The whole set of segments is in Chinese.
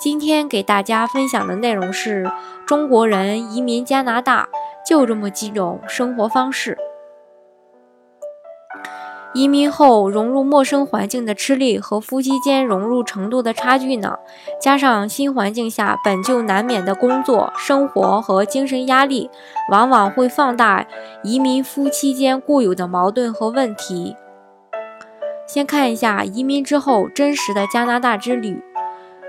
今天给大家分享的内容是中国人移民加拿大就这么几种生活方式。移民后融入陌生环境的吃力和夫妻间融入程度的差距呢，加上新环境下本就难免的工作、生活和精神压力，往往会放大移民夫妻间固有的矛盾和问题。先看一下移民之后真实的加拿大之旅。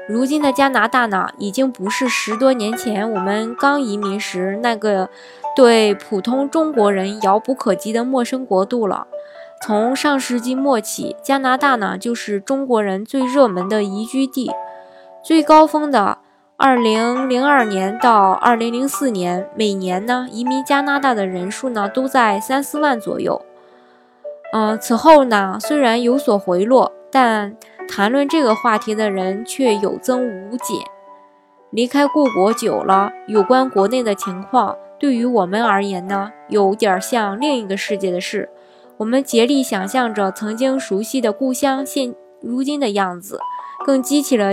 如今的加拿大呢，已经不是十多年前我们刚移民时那个对普通中国人遥不可及的陌生国度了。从上世纪末起，加拿大呢就是中国人最热门的宜居地。最高峰的2002年到2004年，每年呢移民加拿大的人数呢都在三四万左右。嗯，此后呢虽然有所回落，但谈论这个话题的人却有增无减。离开故国久了，有关国内的情况，对于我们而言呢，有点像另一个世界的事。我们竭力想象着曾经熟悉的故乡现如今的样子，更激起了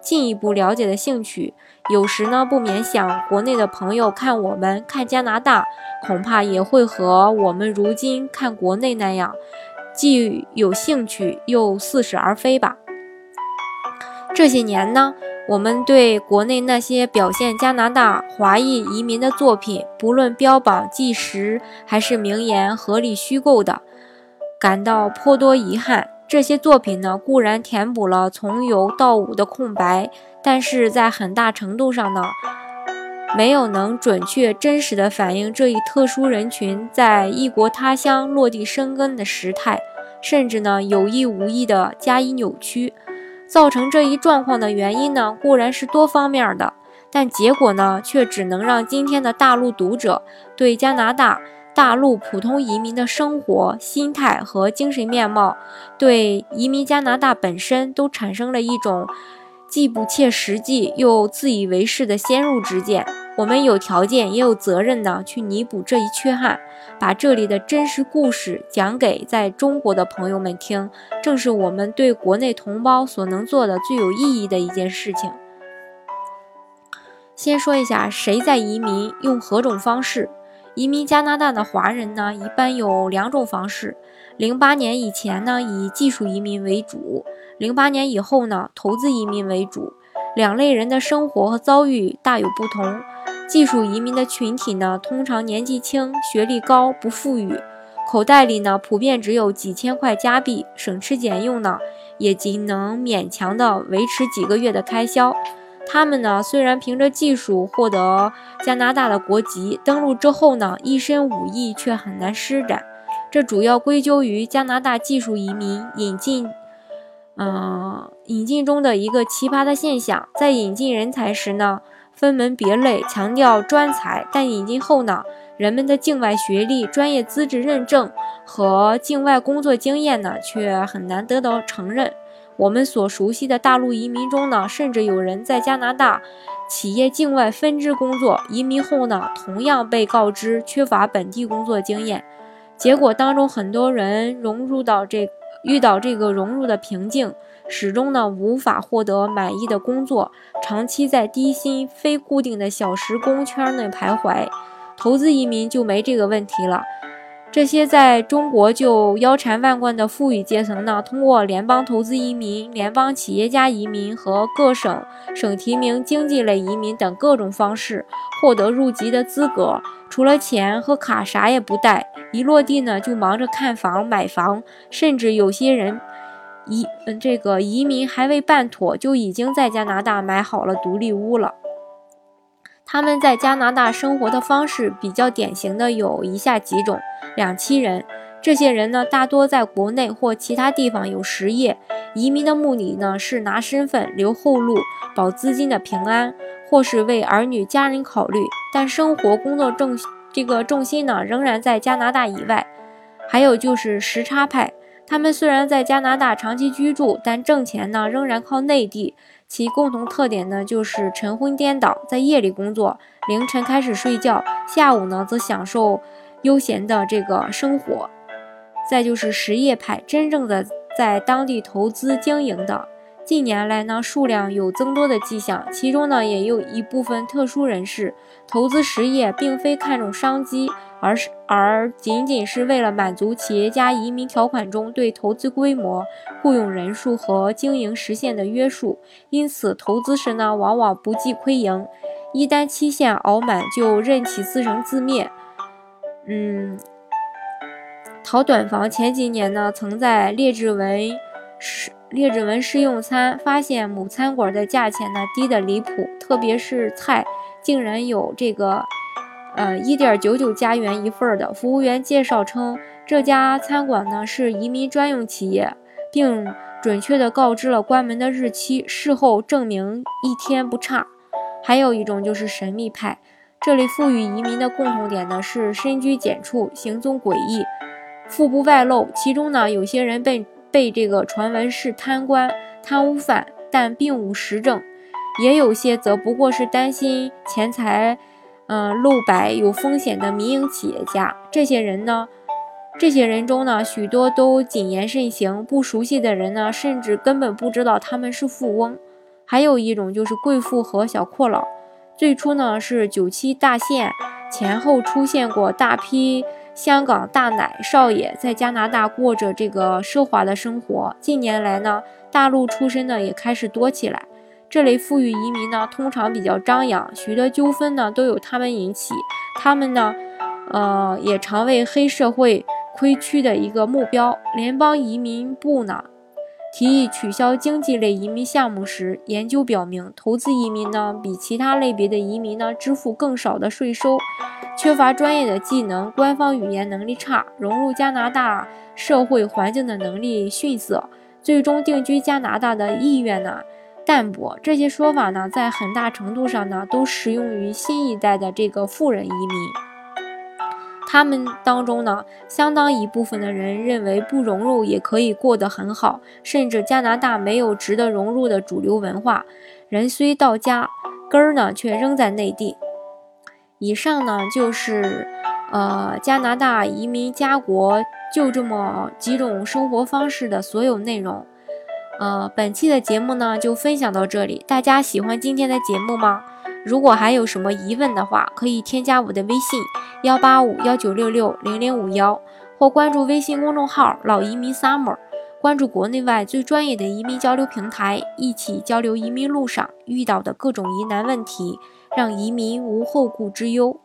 进一步了解的兴趣。有时呢，不免想，国内的朋友看我们，看加拿大，恐怕也会和我们如今看国内那样。既有兴趣又似是而非吧。这些年呢，我们对国内那些表现加拿大华裔移民的作品，不论标榜纪实还是名言合理虚构的，感到颇多遗憾。这些作品呢，固然填补了从有到无的空白，但是在很大程度上呢，没有能准确真实的反映这一特殊人群在异国他乡落地生根的时态。甚至呢，有意无意的加以扭曲，造成这一状况的原因呢，固然是多方面的，但结果呢，却只能让今天的大陆读者对加拿大大陆普通移民的生活、心态和精神面貌，对移民加拿大本身都产生了一种既不切实际又自以为是的先入之见。我们有条件也有责任呢，去弥补这一缺憾，把这里的真实故事讲给在中国的朋友们听，正是我们对国内同胞所能做的最有意义的一件事情。先说一下谁在移民，用何种方式移民加拿大的华人呢？一般有两种方式：零八年以前呢，以技术移民为主；零八年以后呢，投资移民为主。两类人的生活和遭遇大有不同。技术移民的群体呢，通常年纪轻、学历高、不富裕，口袋里呢普遍只有几千块加币，省吃俭用呢，也仅能勉强的维持几个月的开销。他们呢，虽然凭着技术获得加拿大的国籍，登陆之后呢，一身武艺却很难施展。这主要归咎于加拿大技术移民引进，嗯，引进中的一个奇葩的现象，在引进人才时呢。分门别类，强调专才，但引进后呢，人们的境外学历、专业资质认证和境外工作经验呢，却很难得到承认。我们所熟悉的大陆移民中呢，甚至有人在加拿大企业境外分支工作，移民后呢，同样被告知缺乏本地工作经验。结果当中，很多人融入到这，遇到这个融入的瓶颈。始终呢无法获得满意的工作，长期在低薪、非固定的小时工圈内徘徊。投资移民就没这个问题了。这些在中国就腰缠万贯的富裕阶层呢，通过联邦投资移民、联邦企业家移民和各省省提名经济类移民等各种方式获得入籍的资格。除了钱和卡，啥也不带。一落地呢，就忙着看房、买房，甚至有些人。移嗯，这个移民还未办妥，就已经在加拿大买好了独立屋了。他们在加拿大生活的方式比较典型的有以下几种：两栖人，这些人呢，大多在国内或其他地方有实业。移民的目的呢，是拿身份留后路，保资金的平安，或是为儿女家人考虑。但生活工作重这个重心呢，仍然在加拿大以外。还有就是时差派，他们虽然在加拿大长期居住，但挣钱呢，仍然靠内地。其共同特点呢，就是晨昏颠倒，在夜里工作，凌晨开始睡觉，下午呢，则享受悠闲的这个生活。再就是实业派，真正的在当地投资经营的，近年来呢数量有增多的迹象。其中呢也有一部分特殊人士投资实业，并非看重商机，而是而仅仅是为了满足企业家移民条款中对投资规模、雇佣人数和经营实现的约束。因此，投资时呢往往不计亏盈，一旦期限熬满，就任其自生自灭。嗯。淘短房前几年呢，曾在列治文试列治文试用餐，发现某餐馆的价钱呢低得离谱，特别是菜竟然有这个呃一点九九加元一份的。服务员介绍称，这家餐馆呢是移民专用企业，并准确地告知了关门的日期。事后证明一天不差。还有一种就是神秘派，这里赋予移民的共同点呢是深居简出，行踪诡异。腹部外露，其中呢，有些人被被这个传闻是贪官、贪污犯，但并无实证；也有些则不过是担心钱财，嗯，露白有风险的民营企业家。这些人呢，这些人中呢，许多都谨言慎行，不熟悉的人呢，甚至根本不知道他们是富翁。还有一种就是贵妇和小阔佬，最初呢是九七大限前后出现过大批。香港大奶少爷在加拿大过着这个奢华的生活。近年来呢，大陆出身的也开始多起来。这类富裕移民呢，通常比较张扬，许多纠纷呢都由他们引起。他们呢，呃，也常为黑社会亏屈的一个目标。联邦移民部呢，提议取消经济类移民项目时，研究表明，投资移民呢，比其他类别的移民呢，支付更少的税收。缺乏专业的技能，官方语言能力差，融入加拿大社会环境的能力逊色，最终定居加拿大的意愿呢淡薄。这些说法呢，在很大程度上呢，都适用于新一代的这个富人移民。他们当中呢，相当一部分的人认为不融入也可以过得很好，甚至加拿大没有值得融入的主流文化，人虽到家，根儿呢却仍在内地。以上呢就是，呃，加拿大移民家国就这么几种生活方式的所有内容。呃，本期的节目呢就分享到这里，大家喜欢今天的节目吗？如果还有什么疑问的话，可以添加我的微信幺八五幺九六六零零五幺，或关注微信公众号老移民 summer，关注国内外最专业的移民交流平台，一起交流移民路上遇到的各种疑难问题。让移民无后顾之忧。